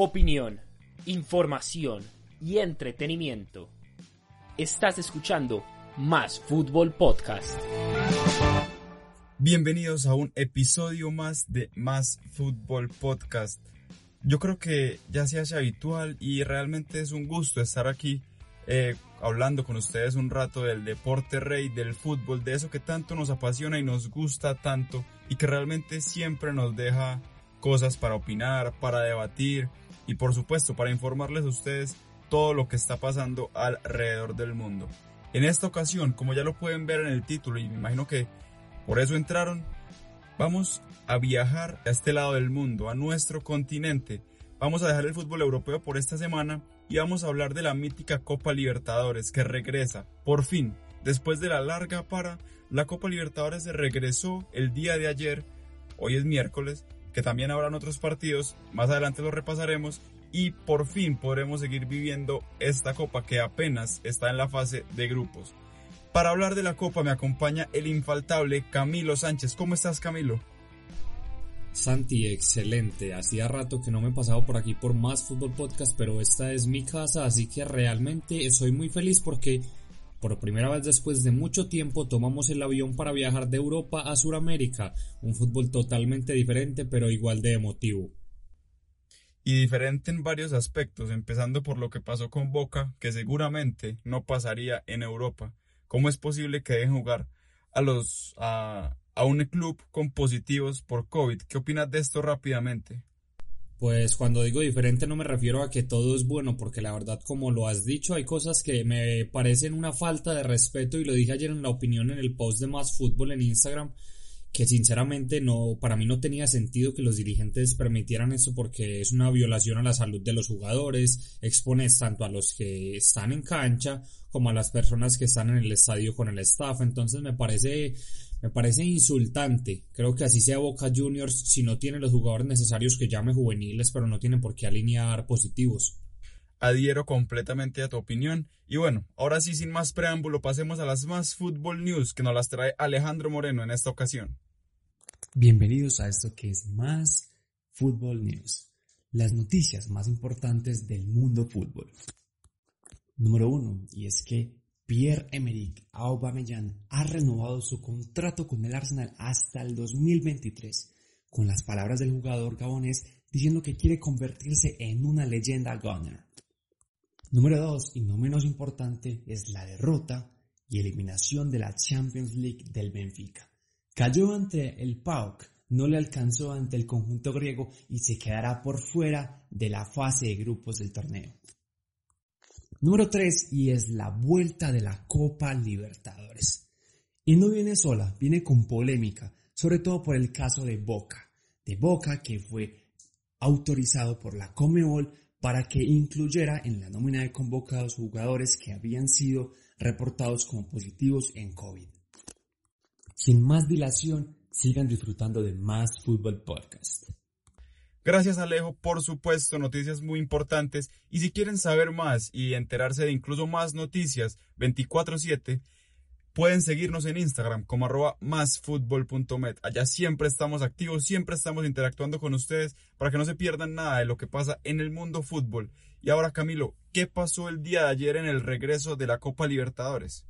Opinión, información y entretenimiento. Estás escuchando Más Fútbol Podcast. Bienvenidos a un episodio más de Más Fútbol Podcast. Yo creo que ya se hace habitual y realmente es un gusto estar aquí eh, hablando con ustedes un rato del deporte rey, del fútbol, de eso que tanto nos apasiona y nos gusta tanto y que realmente siempre nos deja cosas para opinar, para debatir y por supuesto para informarles a ustedes todo lo que está pasando alrededor del mundo. En esta ocasión, como ya lo pueden ver en el título y me imagino que por eso entraron, vamos a viajar a este lado del mundo, a nuestro continente. Vamos a dejar el fútbol europeo por esta semana y vamos a hablar de la mítica Copa Libertadores que regresa, por fin, después de la larga para, la Copa Libertadores se regresó el día de ayer, hoy es miércoles, que también habrán otros partidos, más adelante los repasaremos y por fin podremos seguir viviendo esta copa que apenas está en la fase de grupos. Para hablar de la copa me acompaña el infaltable Camilo Sánchez. ¿Cómo estás Camilo? Santi, excelente. Hacía rato que no me he pasado por aquí por más fútbol podcast, pero esta es mi casa, así que realmente soy muy feliz porque por primera vez después de mucho tiempo tomamos el avión para viajar de Europa a Sudamérica, un fútbol totalmente diferente pero igual de emotivo. Y diferente en varios aspectos, empezando por lo que pasó con Boca, que seguramente no pasaría en Europa. ¿Cómo es posible que dejen jugar a los a, a un club con positivos por COVID? ¿Qué opinas de esto rápidamente? Pues cuando digo diferente no me refiero a que todo es bueno, porque la verdad, como lo has dicho, hay cosas que me parecen una falta de respeto y lo dije ayer en la opinión en el post de Más Fútbol en Instagram, que sinceramente no, para mí no tenía sentido que los dirigentes permitieran eso porque es una violación a la salud de los jugadores, expones tanto a los que están en cancha como a las personas que están en el estadio con el staff, entonces me parece me parece insultante. Creo que así sea Boca Juniors si no tiene los jugadores necesarios que llame juveniles, pero no tiene por qué alinear positivos. Adhiero completamente a tu opinión. Y bueno, ahora sí, sin más preámbulo, pasemos a las más fútbol news que nos las trae Alejandro Moreno en esta ocasión. Bienvenidos a esto que es más fútbol news. Las noticias más importantes del mundo fútbol. Número uno, y es que Pierre-Emerick Aubameyang ha renovado su contrato con el Arsenal hasta el 2023, con las palabras del jugador gabonés diciendo que quiere convertirse en una leyenda gunner. Número 2, y no menos importante, es la derrota y eliminación de la Champions League del Benfica. Cayó ante el PAOK, no le alcanzó ante el conjunto griego y se quedará por fuera de la fase de grupos del torneo. Número 3 y es la vuelta de la Copa Libertadores. Y no viene sola, viene con polémica, sobre todo por el caso de Boca. De Boca que fue autorizado por la Comebol para que incluyera en la nómina de convocados jugadores que habían sido reportados como positivos en COVID. Sin más dilación, sigan disfrutando de más Fútbol Podcast. Gracias Alejo, por supuesto, noticias muy importantes y si quieren saber más y enterarse de incluso más noticias 24/7, pueden seguirnos en Instagram como arroba másfutbol.met. Allá siempre estamos activos, siempre estamos interactuando con ustedes para que no se pierdan nada de lo que pasa en el mundo fútbol. Y ahora Camilo, ¿qué pasó el día de ayer en el regreso de la Copa Libertadores?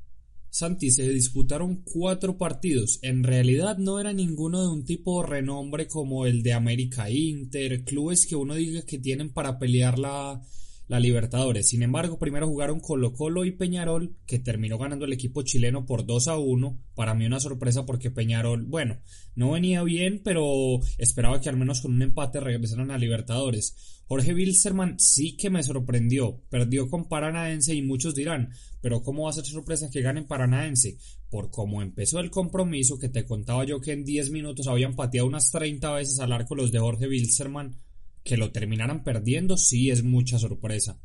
Santi, se disputaron cuatro partidos. En realidad no era ninguno de un tipo de renombre como el de América Inter, clubes que uno diga que tienen para pelear la, la Libertadores. Sin embargo, primero jugaron Colo Colo y Peñarol, que terminó ganando el equipo chileno por 2 a 1. Para mí una sorpresa porque Peñarol, bueno, no venía bien, pero esperaba que al menos con un empate regresaran a Libertadores. Jorge Wilstermann sí que me sorprendió, perdió con Paranaense y muchos dirán, pero ¿cómo va a ser sorpresa que ganen Paranaense? Por cómo empezó el compromiso que te contaba yo que en 10 minutos habían pateado unas 30 veces al arco los de Jorge Wilstermann, que lo terminaran perdiendo sí es mucha sorpresa.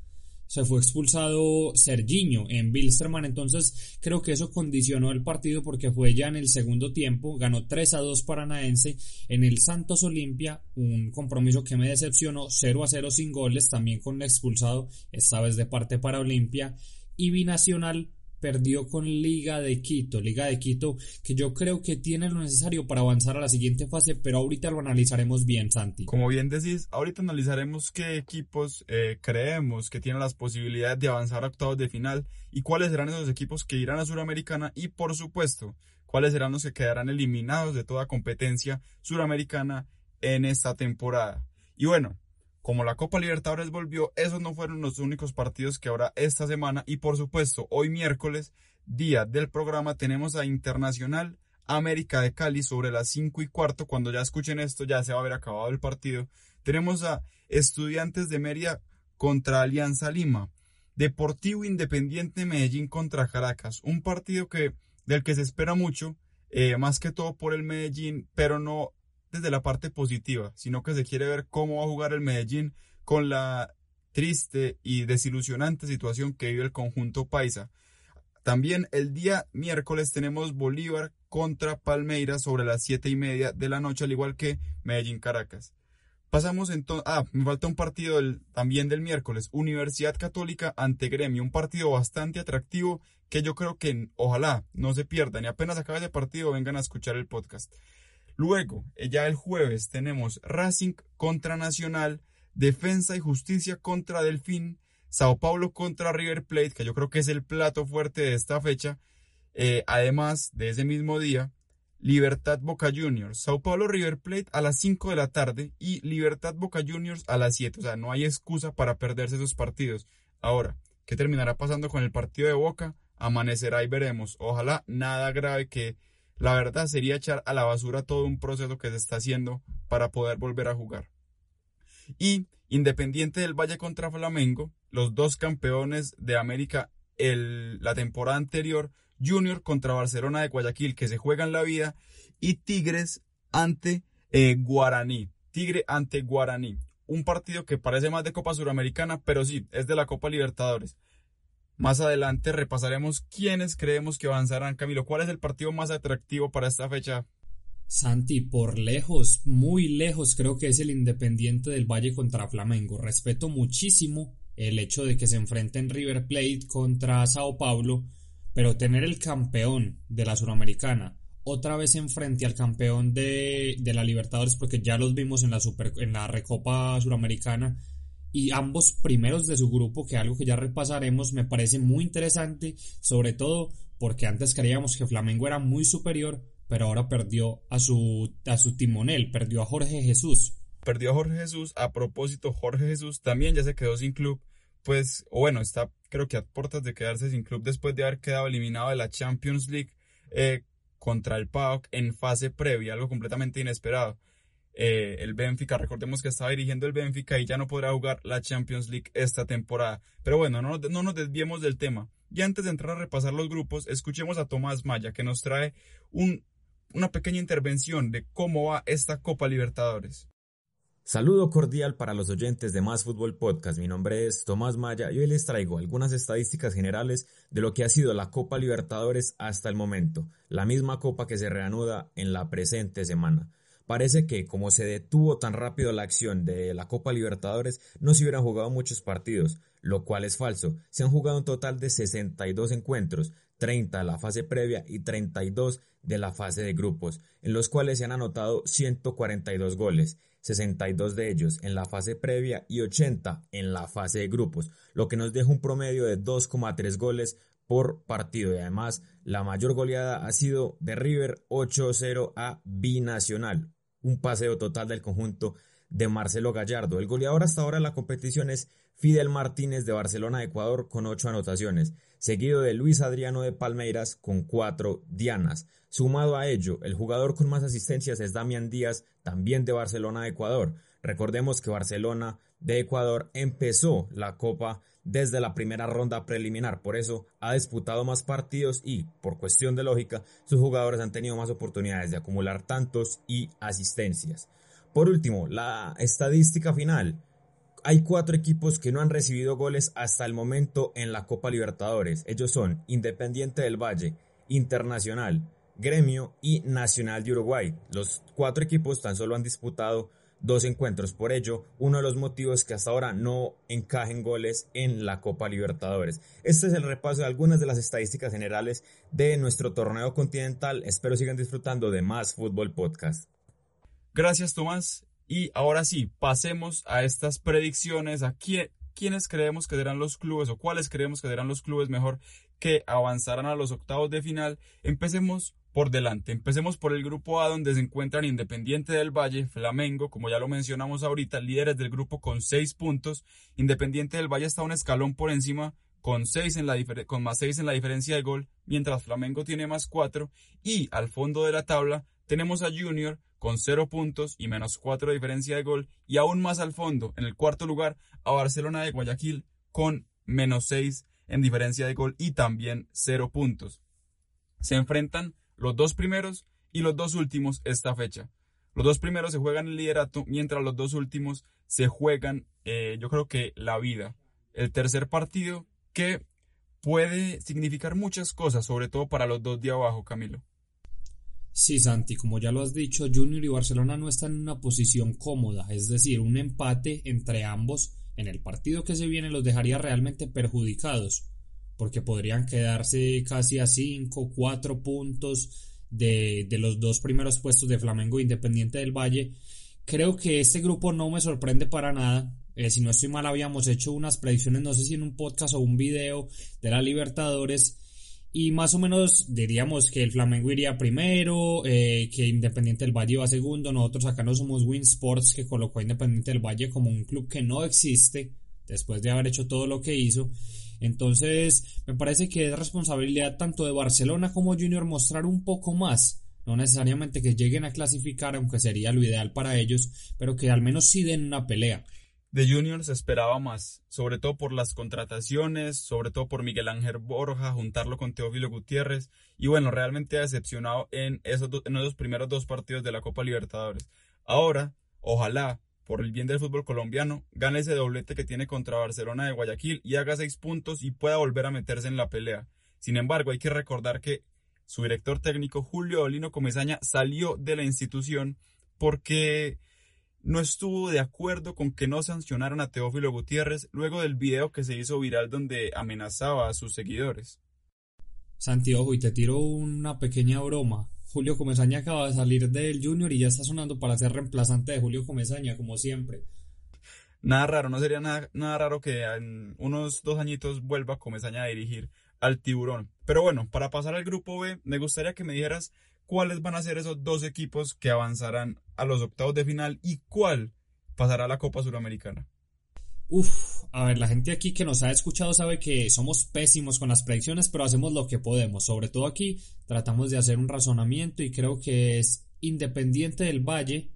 Se fue expulsado Serginho en Bilsterman, entonces creo que eso condicionó el partido porque fue ya en el segundo tiempo, ganó 3 a 2 Paranaense en el Santos Olimpia, un compromiso que me decepcionó, 0 a 0 sin goles, también con expulsado, esta vez de parte para Olimpia, y Binacional perdió con Liga de Quito, Liga de Quito que yo creo que tiene lo necesario para avanzar a la siguiente fase, pero ahorita lo analizaremos bien, Santi. Como bien decís, ahorita analizaremos qué equipos eh, creemos que tienen las posibilidades de avanzar a octavos de final y cuáles serán esos equipos que irán a Suramericana y por supuesto cuáles serán los que quedarán eliminados de toda competencia suramericana en esta temporada. Y bueno, como la Copa Libertadores volvió, esos no fueron los únicos partidos que habrá esta semana y por supuesto hoy miércoles, día del programa, tenemos a Internacional América de Cali sobre las 5 y cuarto, cuando ya escuchen esto ya se va a haber acabado el partido. Tenemos a Estudiantes de Mérida contra Alianza Lima, Deportivo Independiente Medellín contra Caracas, un partido que del que se espera mucho, eh, más que todo por el Medellín, pero no desde la parte positiva, sino que se quiere ver cómo va a jugar el Medellín con la triste y desilusionante situación que vive el conjunto paisa. También el día miércoles tenemos Bolívar contra Palmeiras sobre las siete y media de la noche, al igual que Medellín Caracas. Pasamos entonces, ah, me falta un partido también del miércoles, Universidad Católica ante Gremio, un partido bastante atractivo que yo creo que ojalá no se pierdan y apenas acabe ese partido vengan a escuchar el podcast. Luego, eh, ya el jueves tenemos Racing contra Nacional, Defensa y Justicia contra Delfín, Sao Paulo contra River Plate, que yo creo que es el plato fuerte de esta fecha. Eh, además de ese mismo día, Libertad Boca Juniors, Sao Paulo River Plate a las 5 de la tarde y Libertad Boca Juniors a las 7. O sea, no hay excusa para perderse esos partidos. Ahora, ¿qué terminará pasando con el partido de Boca? Amanecerá y veremos. Ojalá nada grave que la verdad sería echar a la basura todo un proceso que se está haciendo para poder volver a jugar. Y Independiente del Valle contra Flamengo, los dos campeones de América el, la temporada anterior, Junior contra Barcelona de Guayaquil, que se juegan la vida, y Tigres ante eh, Guaraní. Tigre ante Guaraní. Un partido que parece más de Copa Suramericana, pero sí, es de la Copa Libertadores. Más adelante repasaremos quiénes creemos que avanzarán. Camilo, ¿cuál es el partido más atractivo para esta fecha? Santi, por lejos, muy lejos, creo que es el Independiente del Valle contra Flamengo. Respeto muchísimo el hecho de que se enfrenten River Plate contra Sao Paulo, pero tener el campeón de la Suramericana otra vez enfrente al campeón de, de la Libertadores, porque ya los vimos en la, super, en la Recopa Suramericana, y ambos primeros de su grupo, que algo que ya repasaremos, me parece muy interesante, sobre todo porque antes creíamos que Flamengo era muy superior, pero ahora perdió a su, a su timonel, perdió a Jorge Jesús. Perdió a Jorge Jesús, a propósito, Jorge Jesús también ya se quedó sin club, pues, bueno, está creo que a puertas de quedarse sin club después de haber quedado eliminado de la Champions League eh, contra el PAOK en fase previa, algo completamente inesperado. Eh, el Benfica. Recordemos que estaba dirigiendo el Benfica y ya no podrá jugar la Champions League esta temporada. Pero bueno, no, no nos desviemos del tema. Y antes de entrar a repasar los grupos, escuchemos a Tomás Maya que nos trae un, una pequeña intervención de cómo va esta Copa Libertadores. Saludo cordial para los oyentes de Más Fútbol Podcast. Mi nombre es Tomás Maya y hoy les traigo algunas estadísticas generales de lo que ha sido la Copa Libertadores hasta el momento, la misma copa que se reanuda en la presente semana. Parece que como se detuvo tan rápido la acción de la Copa Libertadores, no se hubieran jugado muchos partidos, lo cual es falso. Se han jugado un total de 62 encuentros, 30 de la fase previa y 32 de la fase de grupos, en los cuales se han anotado 142 goles, 62 de ellos en la fase previa y 80 en la fase de grupos, lo que nos deja un promedio de 2,3 goles por partido y además la mayor goleada ha sido de River 8-0 a Binacional, un paseo total del conjunto de Marcelo Gallardo. El goleador hasta ahora en la competición es Fidel Martínez de Barcelona de Ecuador con 8 anotaciones, seguido de Luis Adriano de Palmeiras con 4 dianas. Sumado a ello, el jugador con más asistencias es Damián Díaz, también de Barcelona de Ecuador. Recordemos que Barcelona de Ecuador empezó la Copa desde la primera ronda preliminar, por eso ha disputado más partidos y, por cuestión de lógica, sus jugadores han tenido más oportunidades de acumular tantos y asistencias. Por último, la estadística final. Hay cuatro equipos que no han recibido goles hasta el momento en la Copa Libertadores. Ellos son Independiente del Valle, Internacional, Gremio y Nacional de Uruguay. Los cuatro equipos tan solo han disputado dos encuentros. Por ello, uno de los motivos que hasta ahora no encajen goles en la Copa Libertadores. Este es el repaso de algunas de las estadísticas generales de nuestro torneo continental. Espero sigan disfrutando de más Fútbol Podcast. Gracias, Tomás. Y ahora sí, pasemos a estas predicciones. ¿A quiénes creemos que serán los clubes o cuáles creemos que serán los clubes mejor que avanzarán a los octavos de final? Empecemos por delante. Empecemos por el grupo A donde se encuentran Independiente del Valle, Flamengo, como ya lo mencionamos ahorita, líderes del grupo con seis puntos. Independiente del Valle está un escalón por encima con, seis en la con más seis en la diferencia de gol, mientras Flamengo tiene más cuatro. Y al fondo de la tabla tenemos a Junior con cero puntos y menos cuatro de diferencia de gol. Y aún más al fondo, en el cuarto lugar, a Barcelona de Guayaquil con menos seis en diferencia de gol y también cero puntos. Se enfrentan los dos primeros y los dos últimos esta fecha. Los dos primeros se juegan el liderato, mientras los dos últimos se juegan, eh, yo creo que la vida. El tercer partido que puede significar muchas cosas, sobre todo para los dos de abajo, Camilo. Sí, Santi, como ya lo has dicho, Junior y Barcelona no están en una posición cómoda, es decir, un empate entre ambos en el partido que se viene los dejaría realmente perjudicados porque podrían quedarse casi a 5, 4 puntos de, los dos primeros puestos de Flamengo Independiente del Valle. Creo que este grupo no me sorprende para nada. Eh, si no estoy mal, habíamos hecho unas predicciones, no sé si en un podcast o un video de la Libertadores. Y más o menos diríamos que el Flamengo iría primero, eh, que Independiente del Valle iba segundo. Nosotros acá no somos Win Sports, que colocó a Independiente del Valle como un club que no existe después de haber hecho todo lo que hizo. Entonces, me parece que es responsabilidad tanto de Barcelona como Junior mostrar un poco más. No necesariamente que lleguen a clasificar, aunque sería lo ideal para ellos, pero que al menos sí den una pelea. De Junior se esperaba más, sobre todo por las contrataciones, sobre todo por Miguel Ángel Borja, juntarlo con Teófilo Gutiérrez, y bueno, realmente ha decepcionado en esos, en esos primeros dos partidos de la Copa Libertadores. Ahora, ojalá por el bien del fútbol colombiano, gane ese doblete que tiene contra Barcelona de Guayaquil y haga seis puntos y pueda volver a meterse en la pelea. Sin embargo, hay que recordar que su director técnico, Julio Olino Comesaña, salió de la institución porque no estuvo de acuerdo con que no sancionaran a Teófilo Gutiérrez luego del video que se hizo viral donde amenazaba a sus seguidores. Santiago, y te tiro una pequeña broma. Julio Comesaña acaba de salir del Junior y ya está sonando para ser reemplazante de Julio Comesaña, como siempre. Nada raro, no sería nada, nada raro que en unos dos añitos vuelva Comesaña a dirigir al tiburón. Pero bueno, para pasar al grupo B, me gustaría que me dijeras cuáles van a ser esos dos equipos que avanzarán a los octavos de final y cuál pasará a la Copa Suramericana. Uf, a ver, la gente aquí que nos ha escuchado sabe que somos pésimos con las predicciones, pero hacemos lo que podemos. Sobre todo aquí tratamos de hacer un razonamiento y creo que es Independiente del Valle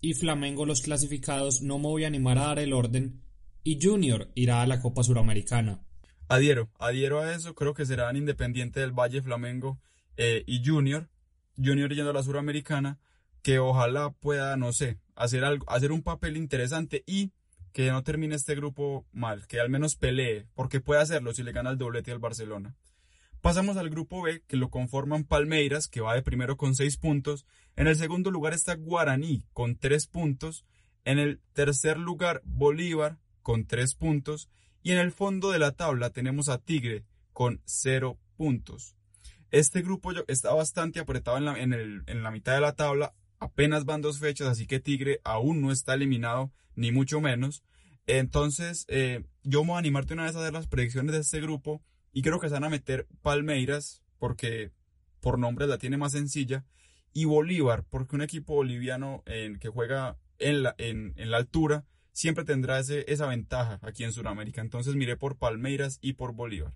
y Flamengo los clasificados. No me voy a animar a dar el orden. Y Junior irá a la Copa Suramericana. Adhiero, adhiero a eso. Creo que serán Independiente del Valle, Flamengo eh, y Junior. Junior yendo a la Suramericana. Que ojalá pueda, no sé, hacer, algo, hacer un papel interesante y que no termine este grupo mal, que al menos pelee, porque puede hacerlo si le gana el doblete al Barcelona. Pasamos al grupo B, que lo conforman Palmeiras, que va de primero con 6 puntos. En el segundo lugar está Guaraní, con 3 puntos. En el tercer lugar, Bolívar, con 3 puntos. Y en el fondo de la tabla tenemos a Tigre, con 0 puntos. Este grupo está bastante apretado en la, en la mitad de la tabla. Apenas van dos fechas, así que Tigre aún no está eliminado ni mucho menos. Entonces, eh, yo me voy a animarte una vez a hacer las predicciones de este grupo y creo que se van a meter Palmeiras, porque por nombre la tiene más sencilla, y Bolívar, porque un equipo boliviano que juega en la, en, en la altura, siempre tendrá ese, esa ventaja aquí en Sudamérica. Entonces miré por Palmeiras y por Bolívar.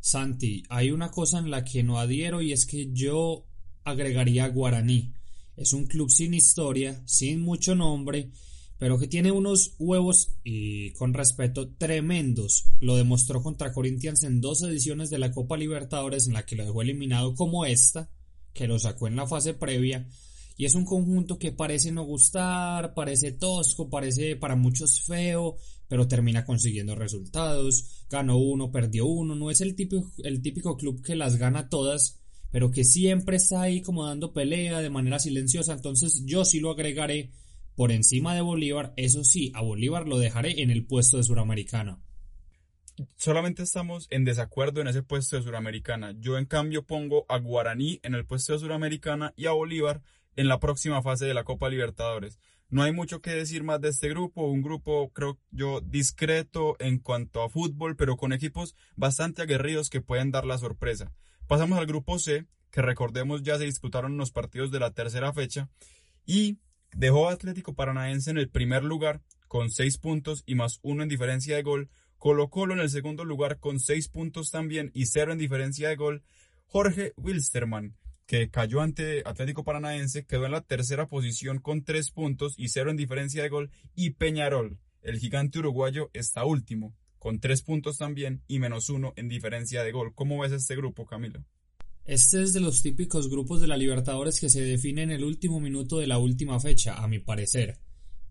Santi, hay una cosa en la que no adhiero y es que yo agregaría Guaraní. Es un club sin historia, sin mucho nombre, pero que tiene unos huevos y con respeto tremendos. Lo demostró contra Corinthians en dos ediciones de la Copa Libertadores en la que lo dejó eliminado como esta, que lo sacó en la fase previa. Y es un conjunto que parece no gustar, parece tosco, parece para muchos feo, pero termina consiguiendo resultados. Ganó uno, perdió uno. No es el típico, el típico club que las gana todas, pero que siempre está ahí como dando pelea de manera silenciosa. Entonces yo sí lo agregaré por encima de Bolívar, eso sí, a Bolívar lo dejaré en el puesto de Suramericana. Solamente estamos en desacuerdo en ese puesto de Suramericana. Yo en cambio pongo a Guaraní en el puesto de Suramericana y a Bolívar en la próxima fase de la Copa Libertadores. No hay mucho que decir más de este grupo, un grupo creo yo discreto en cuanto a fútbol, pero con equipos bastante aguerridos que pueden dar la sorpresa. Pasamos al grupo C, que recordemos ya se disputaron los partidos de la tercera fecha y dejó a Atlético Paranaense en el primer lugar con 6 puntos y más 1 en diferencia de gol, Colo en el segundo lugar con 6 puntos también y 0 en diferencia de gol, Jorge Wilstermann, que cayó ante Atlético Paranaense, quedó en la tercera posición con 3 puntos y 0 en diferencia de gol, y Peñarol, el gigante uruguayo, está último, con 3 puntos también y menos 1 en diferencia de gol. ¿Cómo ves este grupo, Camilo? Este es de los típicos grupos de la Libertadores que se define en el último minuto de la última fecha, a mi parecer.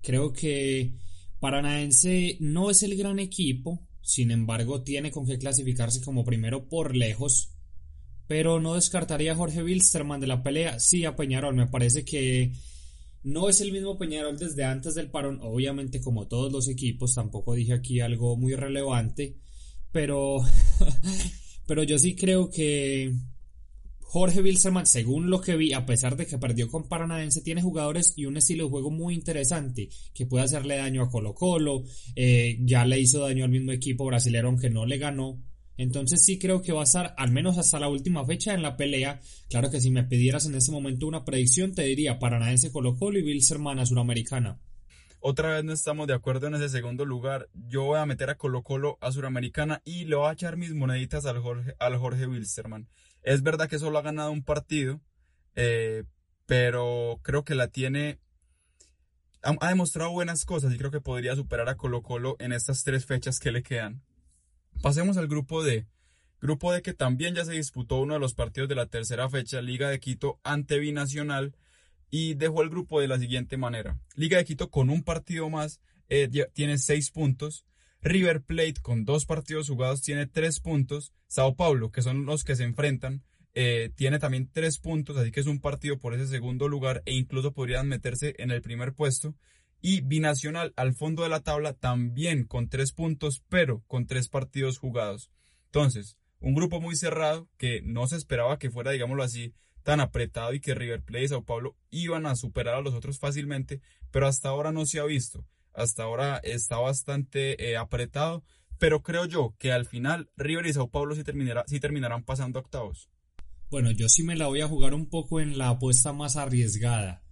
Creo que Paranaense no es el gran equipo, sin embargo tiene con qué clasificarse como primero por lejos, pero no descartaría a Jorge Wilstermann de la pelea, sí a Peñarol, me parece que no es el mismo Peñarol desde antes del parón, obviamente como todos los equipos, tampoco dije aquí algo muy relevante, pero pero yo sí creo que Jorge Wilstermann, según lo que vi, a pesar de que perdió con Paranaense, tiene jugadores y un estilo de juego muy interesante que puede hacerle daño a Colo Colo, eh, ya le hizo daño al mismo equipo brasilero aunque no le ganó. Entonces sí creo que va a estar al menos hasta la última fecha en la pelea. Claro que si me pidieras en ese momento una predicción te diría Paranaense Colo Colo y Wilstermann a Suramericana. Otra vez no estamos de acuerdo en ese segundo lugar. Yo voy a meter a Colo Colo a Suramericana y le voy a echar mis moneditas al Jorge, al Jorge Wilstermann. Es verdad que solo ha ganado un partido, eh, pero creo que la tiene... Ha, demostrado buenas cosas y creo que podría superar a Colo Colo en estas tres fechas que le quedan. Pasemos al grupo D. Grupo D que también ya se disputó uno de los partidos de la tercera fecha, Liga de Quito ante Binacional, y dejó el grupo de la siguiente manera. Liga de Quito con un partido más eh, tiene seis puntos, River Plate con dos partidos jugados tiene tres puntos. Sao Paulo, que son los que se enfrentan, eh, tiene también tres puntos, así que es un partido por ese segundo lugar e incluso podrían meterse en el primer puesto. Y Binacional al fondo de la tabla también con tres puntos, pero con tres partidos jugados. Entonces, un grupo muy cerrado que no se esperaba que fuera, digámoslo así, tan apretado y que River Plate y Sao Paulo iban a superar a los otros fácilmente, pero hasta ahora no se ha visto hasta ahora está bastante eh, apretado, pero creo yo que al final River y Sao Paulo sí, terminará, sí terminarán pasando octavos. Bueno, yo sí me la voy a jugar un poco en la apuesta más arriesgada.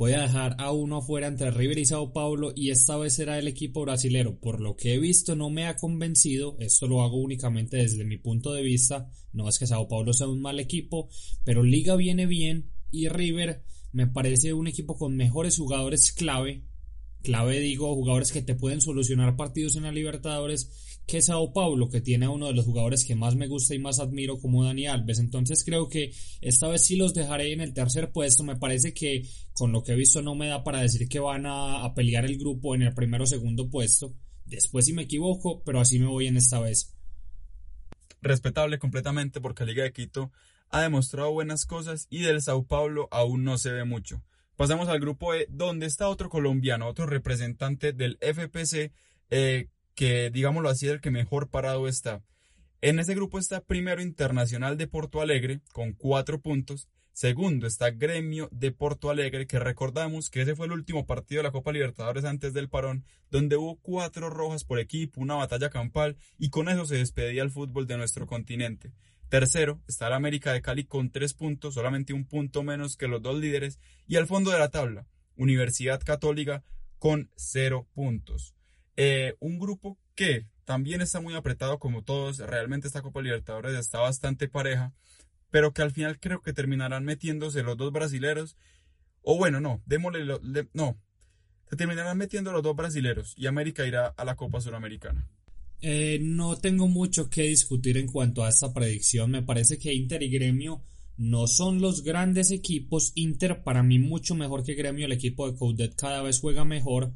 Voy a dejar a uno afuera entre River y Sao Paulo y esta vez será el equipo brasilero. Por lo que he visto no me ha convencido, esto lo hago únicamente desde mi punto de vista, no es que Sao Paulo sea un mal equipo, pero Liga viene bien y River me parece un equipo con mejores jugadores clave. Clave digo jugadores que te pueden solucionar partidos en la Libertadores que Sao Paulo que tiene a uno de los jugadores que más me gusta y más admiro como Dani Alves. Entonces creo que esta vez sí los dejaré en el tercer puesto. Me parece que con lo que he visto no me da para decir que van a, pelear el grupo en el primero o segundo puesto. Después si me equivoco pero así me voy en esta vez. Respetable completamente porque Liga de Quito ha demostrado buenas cosas y del Sao Paulo aún no se ve mucho. Pasamos al grupo E, donde está otro colombiano, otro representante del FPC, eh, que digámoslo así, el que mejor parado está. En ese grupo está primero Internacional de Porto Alegre, con cuatro puntos. Segundo está Gremio de Porto Alegre, que recordamos que ese fue el último partido de la Copa Libertadores antes del parón, donde hubo cuatro rojas por equipo, una batalla campal, y con eso se despedía el fútbol de nuestro continente. Tercero está el América de Cali con tres puntos, solamente un punto menos que los dos líderes. Y al fondo de la tabla, Universidad Católica con 0 puntos. Eh, un grupo que también está muy apretado como todos, realmente esta Copa Libertadores está bastante pareja, pero que al final creo que terminarán metiéndose los dos brasileros, o bueno, no, démosle, no, se terminarán metiendo los dos brasileros y América irá a la Copa Suramericana. Eh, no tengo mucho que discutir en cuanto a esta predicción. Me parece que Inter y Gremio no son los grandes equipos. Inter para mí mucho mejor que Gremio. El equipo de Coudet cada vez juega mejor.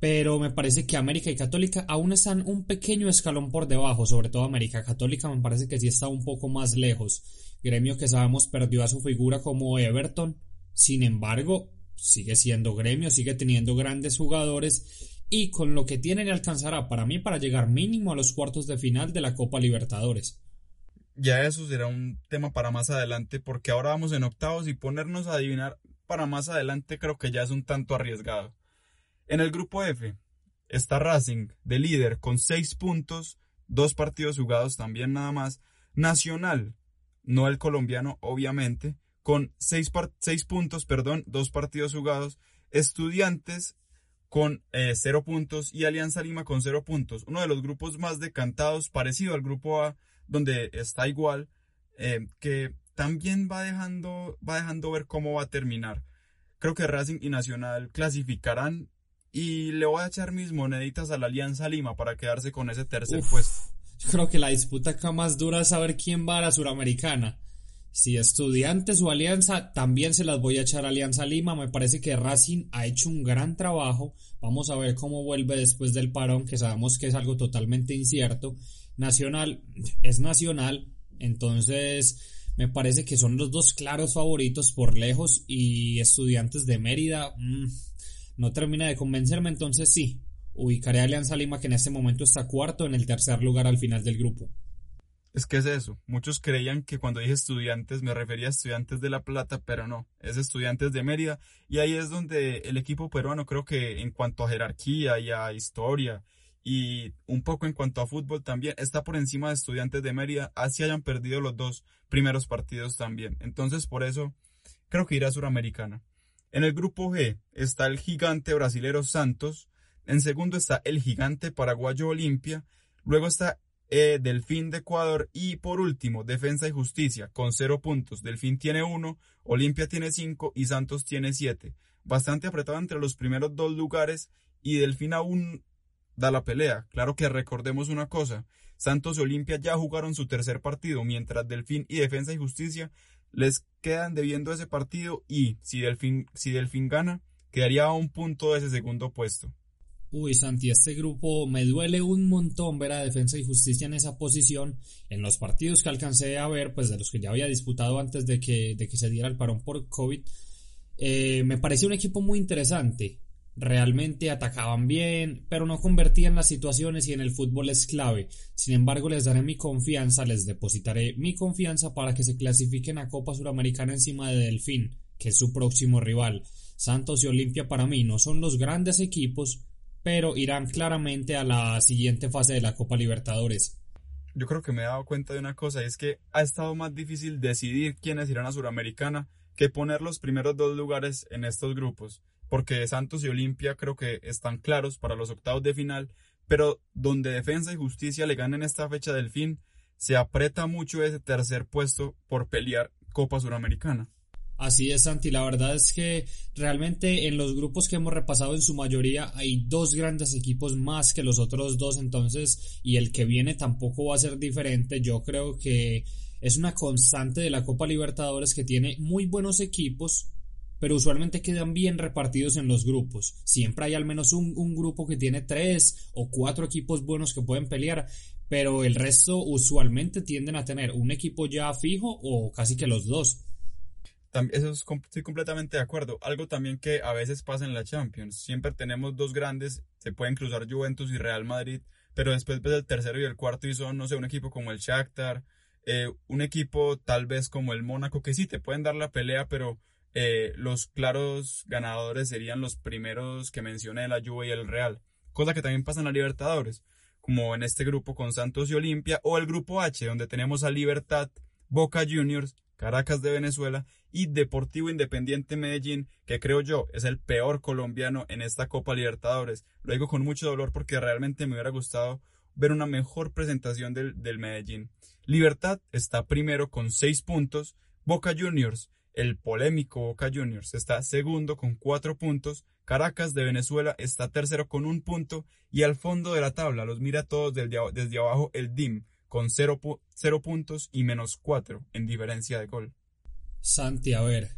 Pero me parece que América y Católica aún están un pequeño escalón por debajo. Sobre todo América Católica me parece que sí está un poco más lejos. Gremio que sabemos perdió a su figura como Everton. Sin embargo, sigue siendo Gremio, sigue teniendo grandes jugadores y con lo que tiene le alcanzará para mí para llegar mínimo a los cuartos de final de la Copa Libertadores. Ya eso será un tema para más adelante porque ahora vamos en octavos y ponernos a adivinar para más adelante creo que ya es un tanto arriesgado. En el grupo F está Racing de líder con 6 puntos, dos partidos jugados también nada más. Nacional, no el colombiano obviamente, con 6 puntos, perdón, dos partidos jugados. Estudiantes con 0 eh, puntos y Alianza Lima con 0 puntos. Uno de los grupos más decantados, parecido al grupo A, donde está igual, eh, que también va dejando, va dejando ver cómo va a terminar. Creo que Racing y Nacional clasificarán y le voy a echar mis moneditas a la Alianza Lima para quedarse con ese tercer puesto. Yo creo que la disputa acá más dura es saber quién va a la Suramericana. Si Estudiantes o Alianza, también se las voy a echar a Alianza Lima. Me parece que Racing ha hecho un gran trabajo. Vamos a ver cómo vuelve después del parón, que sabemos que es algo totalmente incierto. Nacional es nacional, entonces me parece que son los dos claros favoritos por lejos y Estudiantes de Mérida mm, no termina de convencerme, entonces sí, ubicaré a Alianza Lima que en este momento está cuarto en el tercer lugar al final del grupo. Es que es eso. Muchos creían que cuando dije estudiantes me refería a estudiantes de La Plata, pero no, es estudiantes de Mérida. Y ahí es donde el equipo peruano creo que en cuanto a jerarquía y a historia y un poco en cuanto a fútbol también está por encima de estudiantes de Mérida, así hayan perdido los dos primeros partidos también. Entonces por eso creo que irá a Suramericana. En el grupo G está el gigante brasilero Santos, en segundo está el gigante paraguayo Olimpia, luego está eh, Delfín de Ecuador y por último Defensa y Justicia con cero puntos. Delfín tiene uno, Olimpia tiene cinco y Santos tiene siete. Bastante apretado entre los primeros dos lugares y Delfín aún da la pelea. Claro que recordemos una cosa, Santos y Olimpia ya jugaron su tercer partido, mientras Delfín y Defensa y Justicia les quedan debiendo ese partido y si Delfín, si Delfín gana, quedaría a un punto de ese segundo puesto. Uy, Santi, este grupo me duele un montón ver a Defensa y Justicia en esa posición. En los partidos que alcancé a ver, pues de los que ya había disputado antes de que, de que se diera el parón por COVID, eh, me pareció un equipo muy interesante. Realmente atacaban bien, pero no convertían las situaciones y en el fútbol es clave. Sin embargo, les daré mi confianza, les depositaré mi confianza para que se clasifiquen a Copa Suramericana encima de Delfín, que es su próximo rival. Santos y Olimpia para mí no son los grandes equipos, pero irán claramente a la siguiente fase de la Copa Libertadores. Yo creo que me he dado cuenta de una cosa, y es que ha estado más difícil decidir quiénes irán a Suramericana que poner los primeros dos lugares en estos grupos, porque Santos y Olimpia creo que están claros para los octavos de final, pero donde Defensa y Justicia le ganen esta fecha del fin, se aprieta mucho ese tercer puesto por pelear Copa Suramericana. Así es, Santi. La verdad es que realmente en los grupos que hemos repasado en su mayoría hay dos grandes equipos más que los otros dos, entonces, y el que viene tampoco va a ser diferente. Yo creo que es una constante de la Copa Libertadores que tiene muy buenos equipos, pero usualmente quedan bien repartidos en los grupos. Siempre hay al menos un, grupo que tiene tres o cuatro equipos buenos que pueden pelear, pero el resto usualmente tienden a tener un equipo ya fijo o casi que los dos eso estoy completamente de acuerdo. Algo también que a veces pasa en la Champions. Siempre tenemos dos grandes, se pueden cruzar Juventus y Real Madrid, pero después ves el tercero y el cuarto y son, no sé, un equipo como el Shakhtar, eh, un equipo tal vez como el Mónaco, que sí te pueden dar la pelea, pero eh, los claros ganadores serían los primeros que mencioné, la Juve y el Real. Cosa que también pasa en la Libertadores, como en este grupo con Santos y Olimpia, o el grupo H, donde tenemos a Libertad, Boca Juniors, Caracas de Venezuela y Deportivo Independiente Medellín, que creo yo es el peor colombiano en esta Copa Libertadores. Lo digo con mucho dolor porque realmente me hubiera gustado ver una mejor presentación del, del Medellín. Libertad está primero con 6 puntos, Boca Juniors, el polémico Boca Juniors, está segundo con 4 puntos, Caracas de Venezuela está tercero con un punto y al fondo de la tabla los mira todos desde, abajo el DIM con 0 puntos y menos 4 en diferencia de gol. Santi, a ver,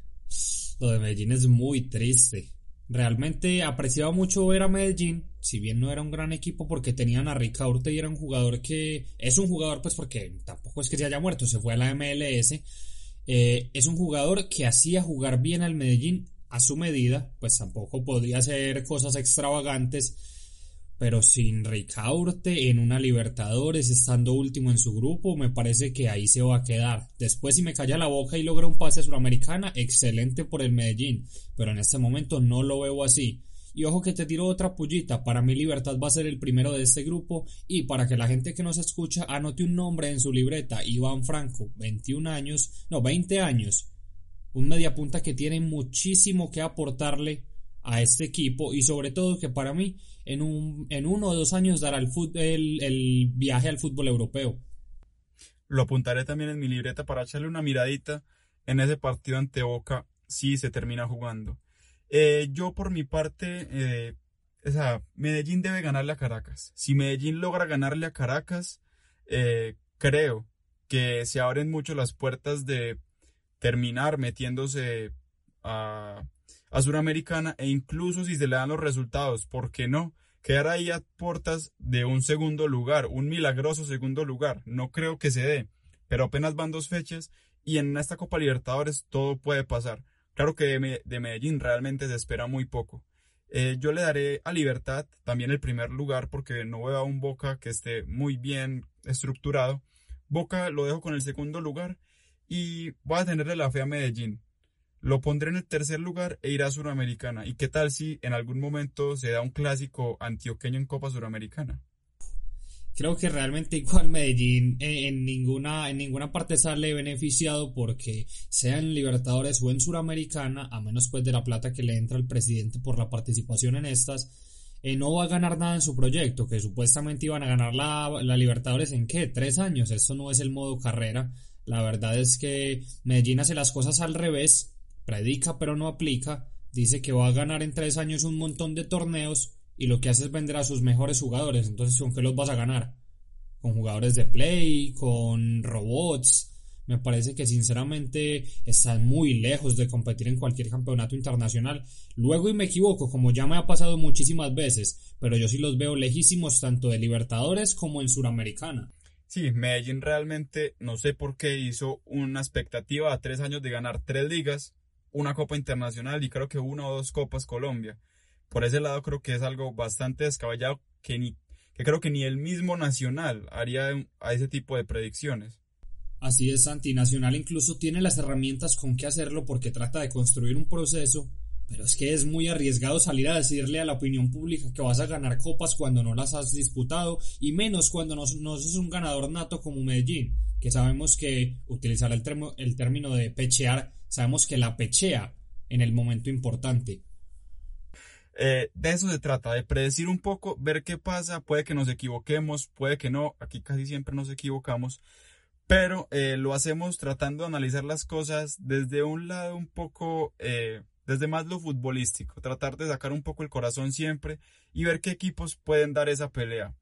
lo de Medellín es muy triste. Realmente apreciaba mucho ver a Medellín, si bien no era un gran equipo porque tenían a Ricaurte y era un jugador que es un jugador pues porque tampoco es que se haya muerto, se fue a la MLS, eh, es un jugador que hacía jugar bien al Medellín a su medida, pues tampoco podía hacer cosas extravagantes, pero sin Ricaurte en una Libertadores, estando último en su grupo, me parece que ahí se va a quedar. Después, si me calla la boca y logra un pase a Suramericana, excelente por el Medellín, pero en este momento no lo veo así. Y ojo que te tiro otra pullita, para mí Libertad va a ser el primero de este grupo. Y para que la gente que nos escucha anote un nombre en su libreta, Iván Franco, 21 años, no, 20 años, un mediapunta que tiene muchísimo que aportarle a este equipo. Y sobre todo que para mí en, un, en uno o dos años dará el, el, viaje al fútbol europeo. Lo apuntaré también en mi libreta para echarle una miradita en ese partido ante Boca. Si se termina jugando. Eh, yo por mi parte, eh, Medellín debe ganarle a Caracas. Si Medellín logra ganarle a Caracas, eh, creo que se abren mucho las puertas de terminar metiéndose a a Suramericana e incluso si se le dan los resultados, ¿por qué no? Quedar ahí a puertas de un segundo lugar, un milagroso segundo lugar. No creo que se dé, pero apenas van dos fechas y en esta Copa Libertadores todo puede pasar. Claro que de Medellín realmente se espera muy poco. Eh, yo le daré a Libertad también el primer lugar porque no veo a un Boca que esté muy bien estructurado. Boca lo dejo con el segundo lugar y voy a tenerle la fe a Medellín. Lo pondré en el tercer lugar e irá a Suramericana. ¿Y qué tal si en algún momento se da un clásico antioqueño en Copa Suramericana? Creo que realmente igual Medellín en, ninguna, en ninguna parte sale beneficiado porque sea en Libertadores o en Suramericana, a menos pues de la plata que le entra al presidente por la participación en estas, eh, no va a ganar nada en su proyecto, que supuestamente iban a ganar la, la Libertadores en qué, tres años, esto no es el modo carrera. La verdad es que Medellín hace las cosas al revés predica pero no aplica, dice que va a ganar en tres años un montón de torneos y lo que hace es vender a sus mejores jugadores. Entonces, ¿con qué los vas a ganar? Con jugadores de play, con robots. Me parece que sinceramente están muy lejos de competir en cualquier campeonato internacional. Luego y me equivoco, como ya me ha pasado muchísimas veces, pero yo sí los veo lejísimos tanto de Libertadores como en Suramericana. Sí, Medellín realmente no sé por qué hizo una expectativa a tres años de ganar tres ligas una Copa Internacional y creo que una o dos Copas Colombia. Por ese lado creo que es algo bastante descabellado que, ni, que creo que ni el mismo Nacional haría a ese tipo de predicciones. Así es, Santi. Nacional incluso tiene las herramientas con que hacerlo porque trata de construir un proceso, pero es que es muy arriesgado salir a decirle a la opinión pública que vas a ganar copas cuando no las has disputado y menos cuando no, no sos un ganador nato como Medellín, que sabemos que utilizar el, el término de pechear sabemos que la pechea en el momento importante. Eh, de eso se trata, de predecir un poco, ver qué pasa, puede que nos equivoquemos, puede que no, aquí casi siempre nos equivocamos, pero eh, lo hacemos tratando de analizar las cosas desde un lado un poco, eh, desde más lo futbolístico, tratar de sacar un poco el corazón siempre y ver qué equipos pueden dar esa pelea.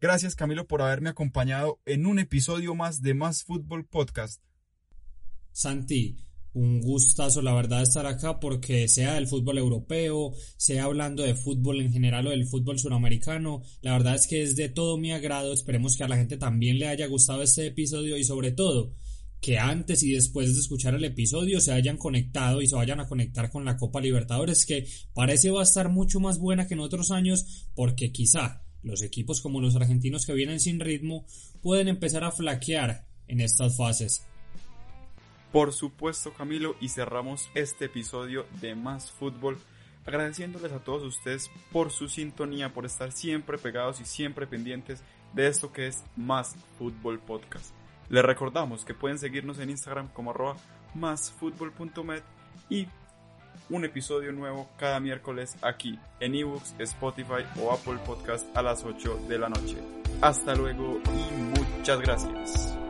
Gracias Camilo por haberme acompañado en un episodio más de Más Fútbol Podcast. Santi, un gustazo, la verdad, estar acá porque sea del fútbol europeo, sea hablando de fútbol en general o del fútbol suramericano, la verdad es que es de todo mi agrado, esperemos que a la gente también le haya gustado este episodio y sobre todo que antes y después de escuchar el episodio se hayan conectado y se vayan a conectar con la Copa Libertadores que parece va a estar mucho más buena que en otros años porque quizá los equipos como los argentinos que vienen sin ritmo pueden empezar a flaquear en estas fases. Por supuesto, Camilo, y cerramos este episodio de Más Fútbol agradeciéndoles a todos ustedes por su sintonía, por estar siempre pegados y siempre pendientes de esto que es Más Fútbol Podcast. Les recordamos que pueden seguirnos en Instagram como arroba másfutbol.med y un episodio nuevo cada miércoles aquí en ebooks, Spotify o Apple Podcast a las 8 de la noche. Hasta luego y muchas gracias.